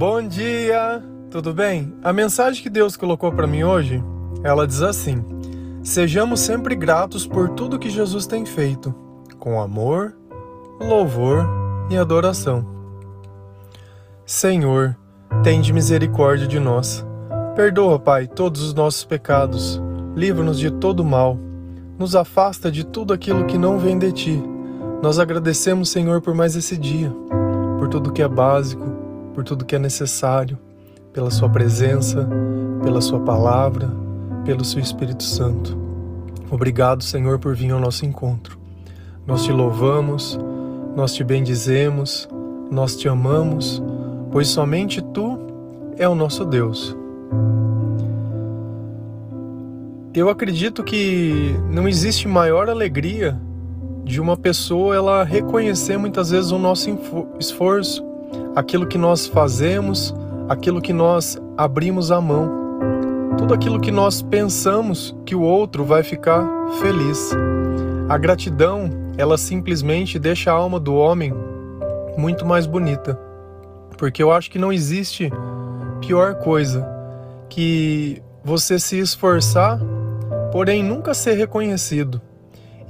Bom dia, tudo bem? A mensagem que Deus colocou para mim hoje, ela diz assim: Sejamos sempre gratos por tudo que Jesus tem feito, com amor, louvor e adoração. Senhor, tende misericórdia de nós. Perdoa, Pai, todos os nossos pecados. Livra-nos de todo mal. Nos afasta de tudo aquilo que não vem de ti. Nós agradecemos, Senhor, por mais esse dia, por tudo que é básico, por tudo que é necessário, pela Sua presença, pela Sua palavra, pelo Seu Espírito Santo. Obrigado, Senhor, por vir ao nosso encontro. Nós te louvamos, nós te bendizemos, nós te amamos, pois somente Tu é o nosso Deus. Eu acredito que não existe maior alegria de uma pessoa ela reconhecer muitas vezes o nosso esforço, aquilo que nós fazemos, aquilo que nós abrimos a mão, tudo aquilo que nós pensamos que o outro vai ficar feliz. A gratidão, ela simplesmente deixa a alma do homem muito mais bonita. Porque eu acho que não existe pior coisa que você se esforçar, porém nunca ser reconhecido.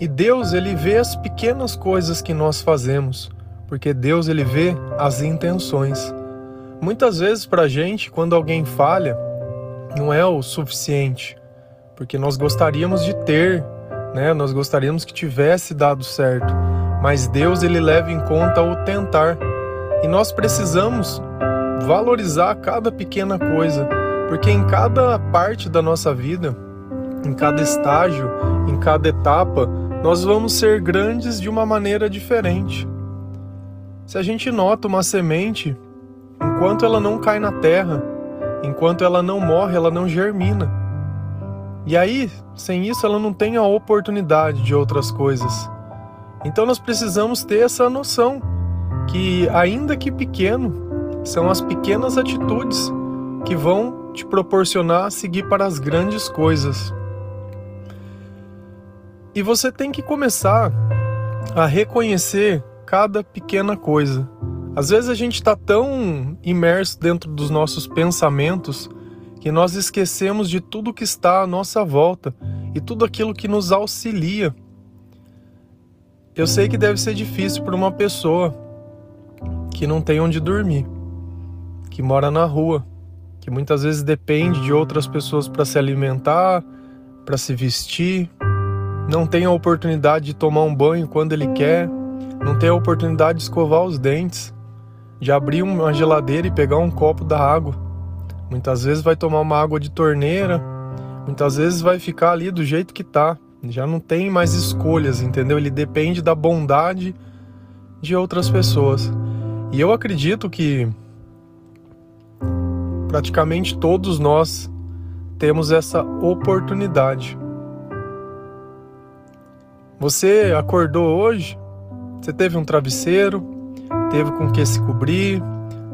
E Deus, ele vê as pequenas coisas que nós fazemos porque Deus ele vê as intenções. Muitas vezes para a gente, quando alguém falha, não é o suficiente, porque nós gostaríamos de ter, né? Nós gostaríamos que tivesse dado certo, mas Deus ele leva em conta o tentar e nós precisamos valorizar cada pequena coisa, porque em cada parte da nossa vida, em cada estágio, em cada etapa, nós vamos ser grandes de uma maneira diferente. Se a gente nota uma semente, enquanto ela não cai na terra, enquanto ela não morre, ela não germina. E aí, sem isso, ela não tem a oportunidade de outras coisas. Então nós precisamos ter essa noção que, ainda que pequeno, são as pequenas atitudes que vão te proporcionar seguir para as grandes coisas. E você tem que começar a reconhecer cada pequena coisa. Às vezes a gente está tão imerso dentro dos nossos pensamentos que nós esquecemos de tudo que está à nossa volta e tudo aquilo que nos auxilia. Eu sei que deve ser difícil para uma pessoa que não tem onde dormir, que mora na rua, que muitas vezes depende de outras pessoas para se alimentar, para se vestir, não tem a oportunidade de tomar um banho quando ele quer não ter a oportunidade de escovar os dentes, de abrir uma geladeira e pegar um copo da água. Muitas vezes vai tomar uma água de torneira, muitas vezes vai ficar ali do jeito que tá. Já não tem mais escolhas, entendeu? Ele depende da bondade de outras pessoas. E eu acredito que praticamente todos nós temos essa oportunidade. Você acordou hoje você teve um travesseiro, teve com que se cobrir,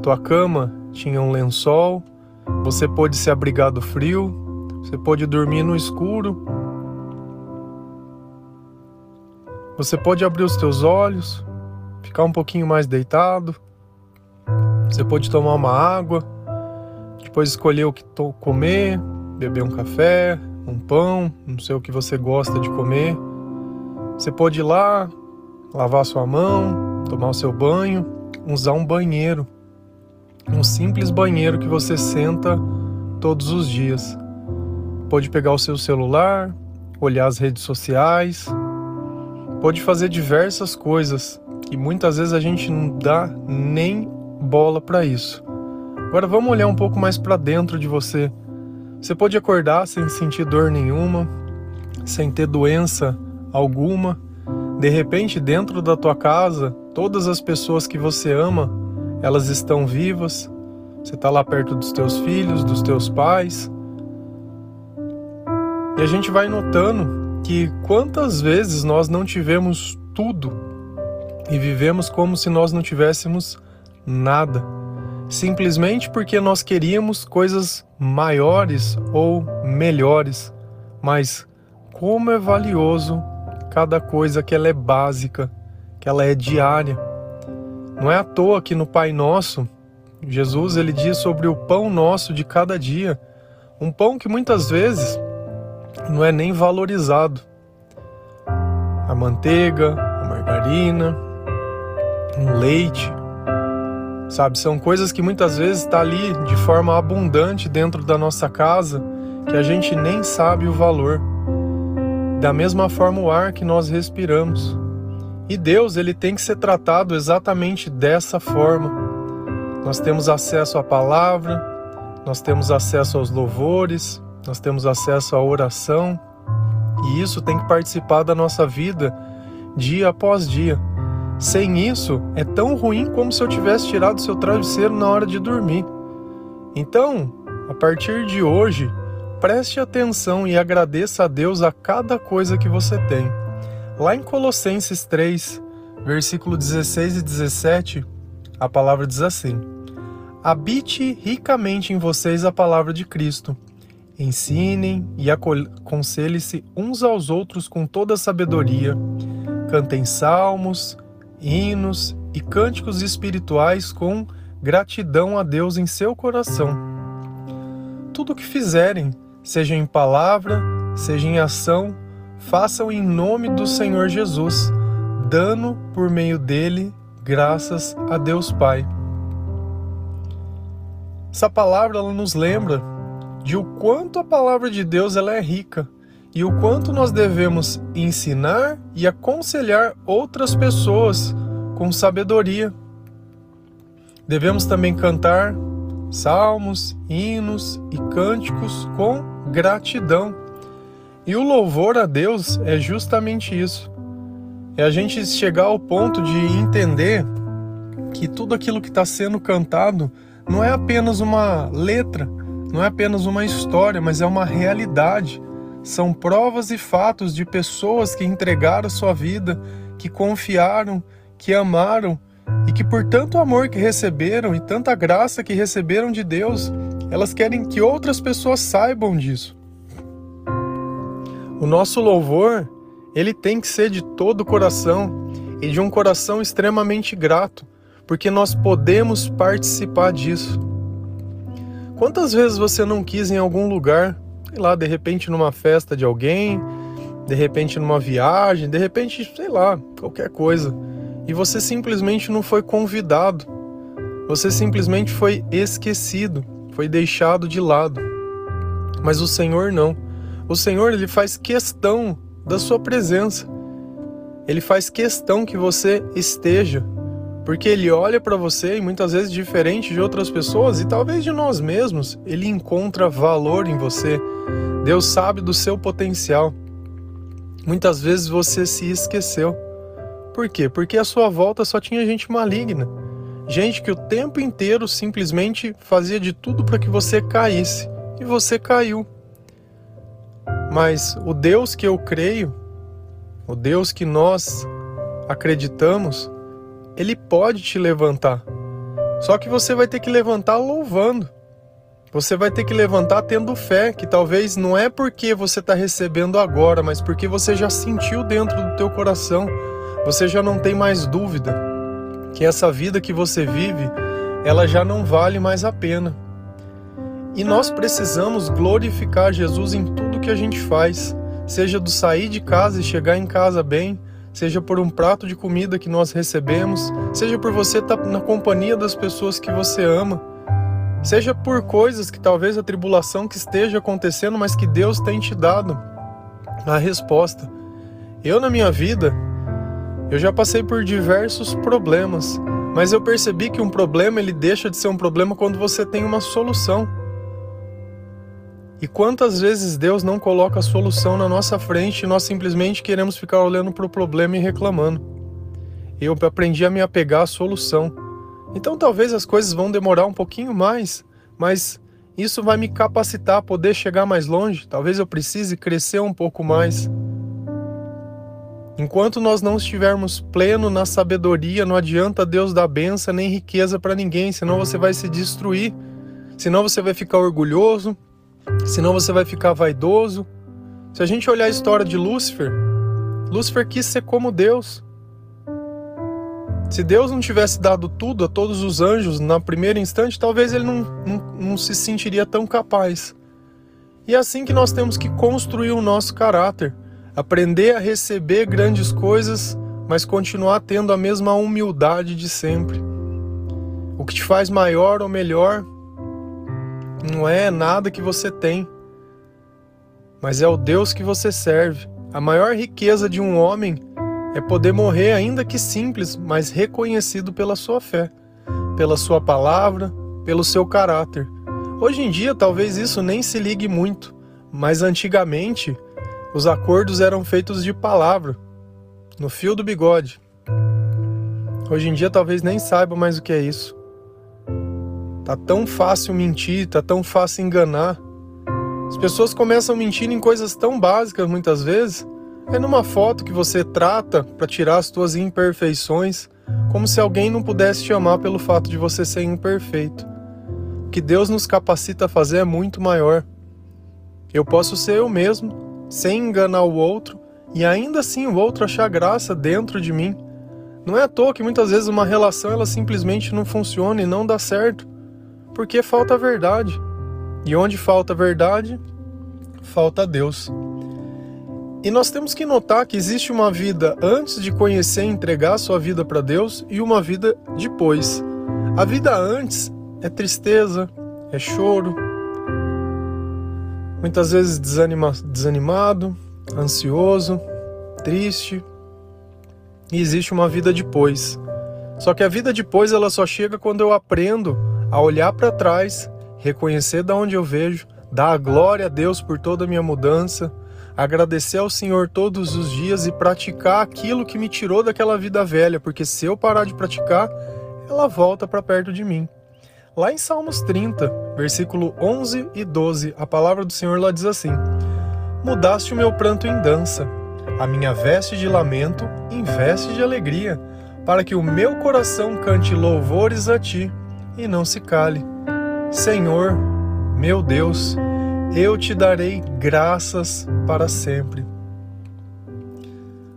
tua cama tinha um lençol, você pôde se abrigar do frio, você pôde dormir no escuro. Você pode abrir os teus olhos, ficar um pouquinho mais deitado. Você pode tomar uma água, depois escolher o que comer, beber um café, um pão, não sei o que você gosta de comer. Você pode ir lá, lavar sua mão, tomar o seu banho, usar um banheiro. Um simples banheiro que você senta todos os dias. Pode pegar o seu celular, olhar as redes sociais, pode fazer diversas coisas e muitas vezes a gente não dá nem bola para isso. Agora vamos olhar um pouco mais para dentro de você. Você pode acordar sem sentir dor nenhuma, sem ter doença alguma, de repente, dentro da tua casa, todas as pessoas que você ama, elas estão vivas. Você está lá perto dos teus filhos, dos teus pais. E a gente vai notando que quantas vezes nós não tivemos tudo e vivemos como se nós não tivéssemos nada, simplesmente porque nós queríamos coisas maiores ou melhores. Mas como é valioso cada coisa que ela é básica, que ela é diária. Não é à toa que no Pai Nosso Jesus ele diz sobre o pão nosso de cada dia, um pão que muitas vezes não é nem valorizado. A manteiga, a margarina, um leite, sabe, são coisas que muitas vezes está ali de forma abundante dentro da nossa casa que a gente nem sabe o valor. Da mesma forma o ar que nós respiramos. E Deus, ele tem que ser tratado exatamente dessa forma. Nós temos acesso à palavra, nós temos acesso aos louvores, nós temos acesso à oração, e isso tem que participar da nossa vida dia após dia. Sem isso, é tão ruim como se eu tivesse tirado seu travesseiro na hora de dormir. Então, a partir de hoje, preste atenção e agradeça a Deus a cada coisa que você tem. Lá em Colossenses 3, versículo 16 e 17, a palavra diz assim: Habite ricamente em vocês a palavra de Cristo. Ensinem e aconselhem-se uns aos outros com toda sabedoria. Cantem salmos, hinos e cânticos espirituais com gratidão a Deus em seu coração. Tudo o que fizerem, seja em palavra, seja em ação, façam em nome do Senhor Jesus, dando por meio dele graças a Deus Pai. Essa palavra ela nos lembra de o quanto a palavra de Deus ela é rica e o quanto nós devemos ensinar e aconselhar outras pessoas com sabedoria. Devemos também cantar salmos, hinos e cânticos com gratidão. E o louvor a Deus é justamente isso. É a gente chegar ao ponto de entender que tudo aquilo que está sendo cantado não é apenas uma letra, não é apenas uma história, mas é uma realidade. São provas e fatos de pessoas que entregaram sua vida, que confiaram, que amaram e que por tanto amor que receberam e tanta graça que receberam de Deus, elas querem que outras pessoas saibam disso. O nosso louvor, ele tem que ser de todo o coração e de um coração extremamente grato, porque nós podemos participar disso. Quantas vezes você não quis em algum lugar, sei lá, de repente numa festa de alguém, de repente numa viagem, de repente, sei lá, qualquer coisa, e você simplesmente não foi convidado, você simplesmente foi esquecido foi deixado de lado. Mas o Senhor não. O Senhor ele faz questão da sua presença. Ele faz questão que você esteja, porque ele olha para você e muitas vezes diferente de outras pessoas e talvez de nós mesmos, ele encontra valor em você. Deus sabe do seu potencial. Muitas vezes você se esqueceu. Por quê? Porque à sua volta só tinha gente maligna. Gente que o tempo inteiro simplesmente fazia de tudo para que você caísse e você caiu. Mas o Deus que eu creio, o Deus que nós acreditamos, ele pode te levantar. Só que você vai ter que levantar louvando. Você vai ter que levantar tendo fé, que talvez não é porque você está recebendo agora, mas porque você já sentiu dentro do teu coração. Você já não tem mais dúvida que essa vida que você vive, ela já não vale mais a pena. E nós precisamos glorificar Jesus em tudo que a gente faz, seja do sair de casa e chegar em casa bem, seja por um prato de comida que nós recebemos, seja por você estar na companhia das pessoas que você ama, seja por coisas que talvez a tribulação que esteja acontecendo, mas que Deus tem te dado a resposta. Eu na minha vida, eu já passei por diversos problemas, mas eu percebi que um problema ele deixa de ser um problema quando você tem uma solução. E quantas vezes Deus não coloca a solução na nossa frente e nós simplesmente queremos ficar olhando para o problema e reclamando. Eu aprendi a me apegar à solução. Então talvez as coisas vão demorar um pouquinho mais, mas isso vai me capacitar a poder chegar mais longe. Talvez eu precise crescer um pouco mais. Enquanto nós não estivermos pleno na sabedoria, não adianta Deus dar benção nem riqueza para ninguém, senão você vai se destruir. Senão você vai ficar orgulhoso, senão você vai ficar vaidoso. Se a gente olhar a história de Lúcifer, Lúcifer quis ser como Deus. Se Deus não tivesse dado tudo a todos os anjos na primeira instante, talvez ele não, não, não se sentiria tão capaz. E é assim que nós temos que construir o nosso caráter, aprender a receber grandes coisas, mas continuar tendo a mesma humildade de sempre. O que te faz maior ou melhor não é nada que você tem, mas é o Deus que você serve. A maior riqueza de um homem é poder morrer, ainda que simples, mas reconhecido pela sua fé, pela sua palavra, pelo seu caráter. Hoje em dia, talvez isso nem se ligue muito, mas antigamente os acordos eram feitos de palavra, no fio do bigode. Hoje em dia, talvez nem saiba mais o que é isso. Tá tão fácil mentir, tá tão fácil enganar. As pessoas começam mentindo em coisas tão básicas muitas vezes. É numa foto que você trata para tirar as suas imperfeições, como se alguém não pudesse te amar pelo fato de você ser imperfeito. O que Deus nos capacita a fazer é muito maior. Eu posso ser eu mesmo, sem enganar o outro, e ainda assim o outro achar graça dentro de mim. Não é à toa que muitas vezes uma relação ela simplesmente não funciona e não dá certo, porque falta a verdade. E onde falta a verdade, falta Deus. E nós temos que notar que existe uma vida antes de conhecer e entregar sua vida para Deus e uma vida depois. A vida antes é tristeza, é choro, muitas vezes desanima, desanimado, ansioso, triste. E existe uma vida depois. Só que a vida depois ela só chega quando eu aprendo a olhar para trás reconhecer da onde eu vejo, dar a glória a Deus por toda a minha mudança, agradecer ao Senhor todos os dias e praticar aquilo que me tirou daquela vida velha, porque se eu parar de praticar, ela volta para perto de mim. Lá em Salmos 30, versículo 11 e 12, a palavra do Senhor lá diz assim: Mudaste o meu pranto em dança, a minha veste de lamento em veste de alegria, para que o meu coração cante louvores a ti e não se cale. Senhor, meu Deus, eu te darei graças para sempre.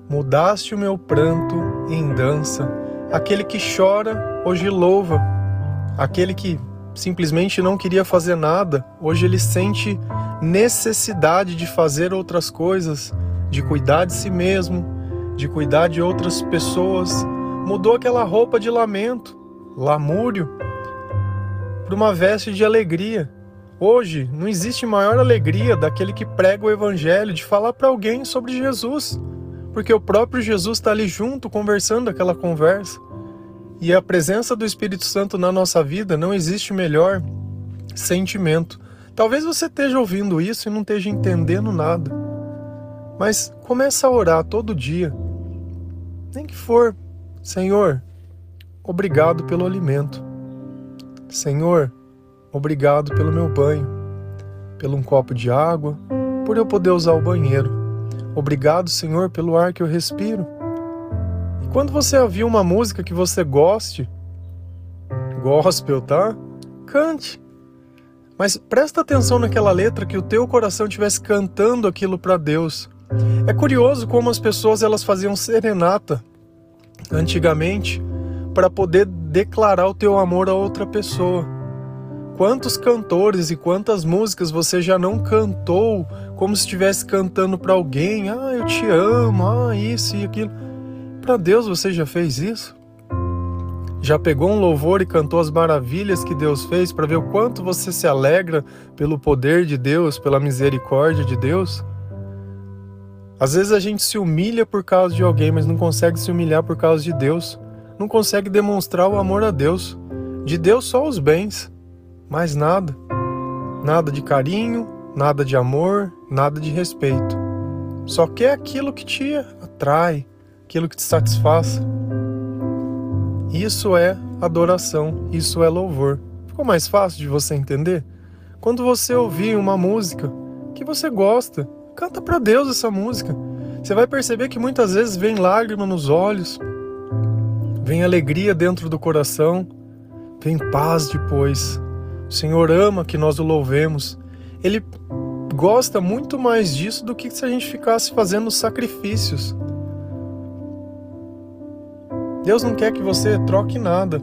Mudaste o meu pranto em dança. Aquele que chora, hoje louva. Aquele que simplesmente não queria fazer nada, hoje ele sente necessidade de fazer outras coisas, de cuidar de si mesmo, de cuidar de outras pessoas. Mudou aquela roupa de lamento, lamúrio, para uma veste de alegria. Hoje não existe maior alegria daquele que prega o evangelho de falar para alguém sobre Jesus, porque o próprio Jesus está ali junto conversando aquela conversa. E a presença do Espírito Santo na nossa vida não existe melhor sentimento. Talvez você esteja ouvindo isso e não esteja entendendo nada. Mas começa a orar todo dia. Nem que for, Senhor, obrigado pelo alimento. Senhor, obrigado pelo meu banho, pelo um copo de água, por eu poder usar o banheiro. Obrigado, Senhor, pelo ar que eu respiro. Quando você ouvir uma música que você goste, gospel, tá? Cante. Mas presta atenção naquela letra que o teu coração estivesse cantando aquilo para Deus. É curioso como as pessoas elas faziam serenata antigamente para poder declarar o teu amor a outra pessoa. Quantos cantores e quantas músicas você já não cantou como se estivesse cantando para alguém? Ah, eu te amo, ah, isso e aquilo. Para Deus você já fez isso? Já pegou um louvor e cantou as maravilhas que Deus fez para ver o quanto você se alegra pelo poder de Deus, pela misericórdia de Deus? Às vezes a gente se humilha por causa de alguém, mas não consegue se humilhar por causa de Deus não consegue demonstrar o amor a Deus. De Deus só os bens, mais nada. Nada de carinho, nada de amor, nada de respeito. Só quer aquilo que te atrai, aquilo que te satisfaz. Isso é adoração, isso é louvor. Ficou mais fácil de você entender? Quando você ouvir uma música que você gosta, canta para Deus essa música. Você vai perceber que muitas vezes vem lágrima nos olhos, Vem alegria dentro do coração, vem paz depois. O Senhor ama que nós o louvemos. Ele gosta muito mais disso do que se a gente ficasse fazendo sacrifícios. Deus não quer que você troque nada.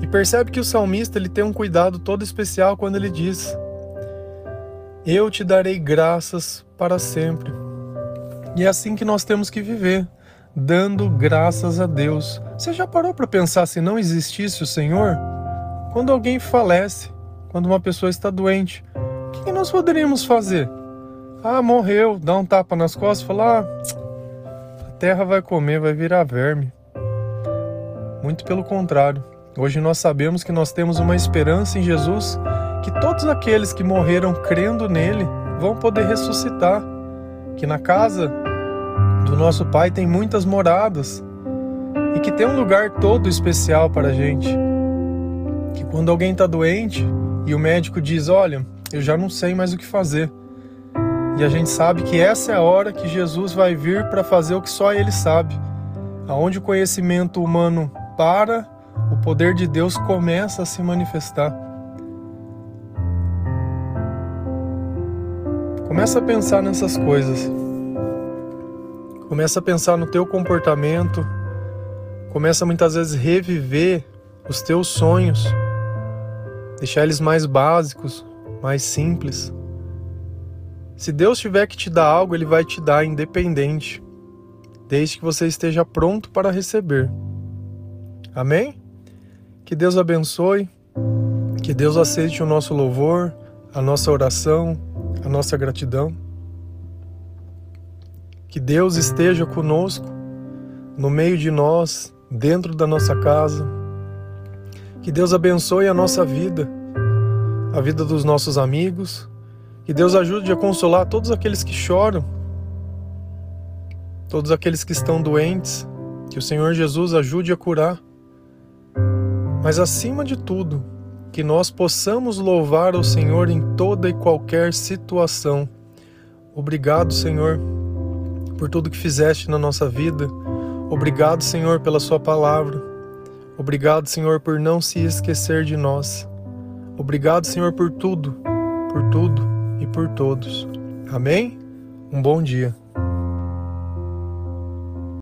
E percebe que o salmista ele tem um cuidado todo especial quando ele diz: Eu te darei graças para sempre. E é assim que nós temos que viver, dando graças a Deus. Você já parou para pensar se não existisse o Senhor? Quando alguém falece, quando uma pessoa está doente, o que nós poderíamos fazer? Ah, morreu, dá um tapa nas costas falar: ah, terra vai comer, vai virar verme. Muito pelo contrário. Hoje nós sabemos que nós temos uma esperança em Jesus, que todos aqueles que morreram crendo nele vão poder ressuscitar. Que na casa do nosso Pai tem muitas moradas e que tem um lugar todo especial para a gente. Que quando alguém está doente e o médico diz: Olha, eu já não sei mais o que fazer e a gente sabe que essa é a hora que Jesus vai vir para fazer o que só ele sabe. Aonde o conhecimento humano para, o poder de Deus começa a se manifestar. Começa a pensar nessas coisas. Começa a pensar no teu comportamento. Começa muitas vezes reviver os teus sonhos. Deixar eles mais básicos, mais simples. Se Deus tiver que te dar algo, Ele vai te dar independente, desde que você esteja pronto para receber. Amém? Que Deus abençoe, que Deus aceite o nosso louvor, a nossa oração, a nossa gratidão. Que Deus esteja conosco, no meio de nós, dentro da nossa casa. Que Deus abençoe a nossa vida, a vida dos nossos amigos, que Deus ajude a consolar todos aqueles que choram, todos aqueles que estão doentes, que o Senhor Jesus ajude a curar. Mas acima de tudo, que nós possamos louvar o Senhor em toda e qualquer situação. Obrigado, Senhor, por tudo que fizeste na nossa vida. Obrigado, Senhor, pela Sua palavra. Obrigado, Senhor, por não se esquecer de nós. Obrigado, Senhor, por tudo, por tudo e por todos. Amém? Um bom dia.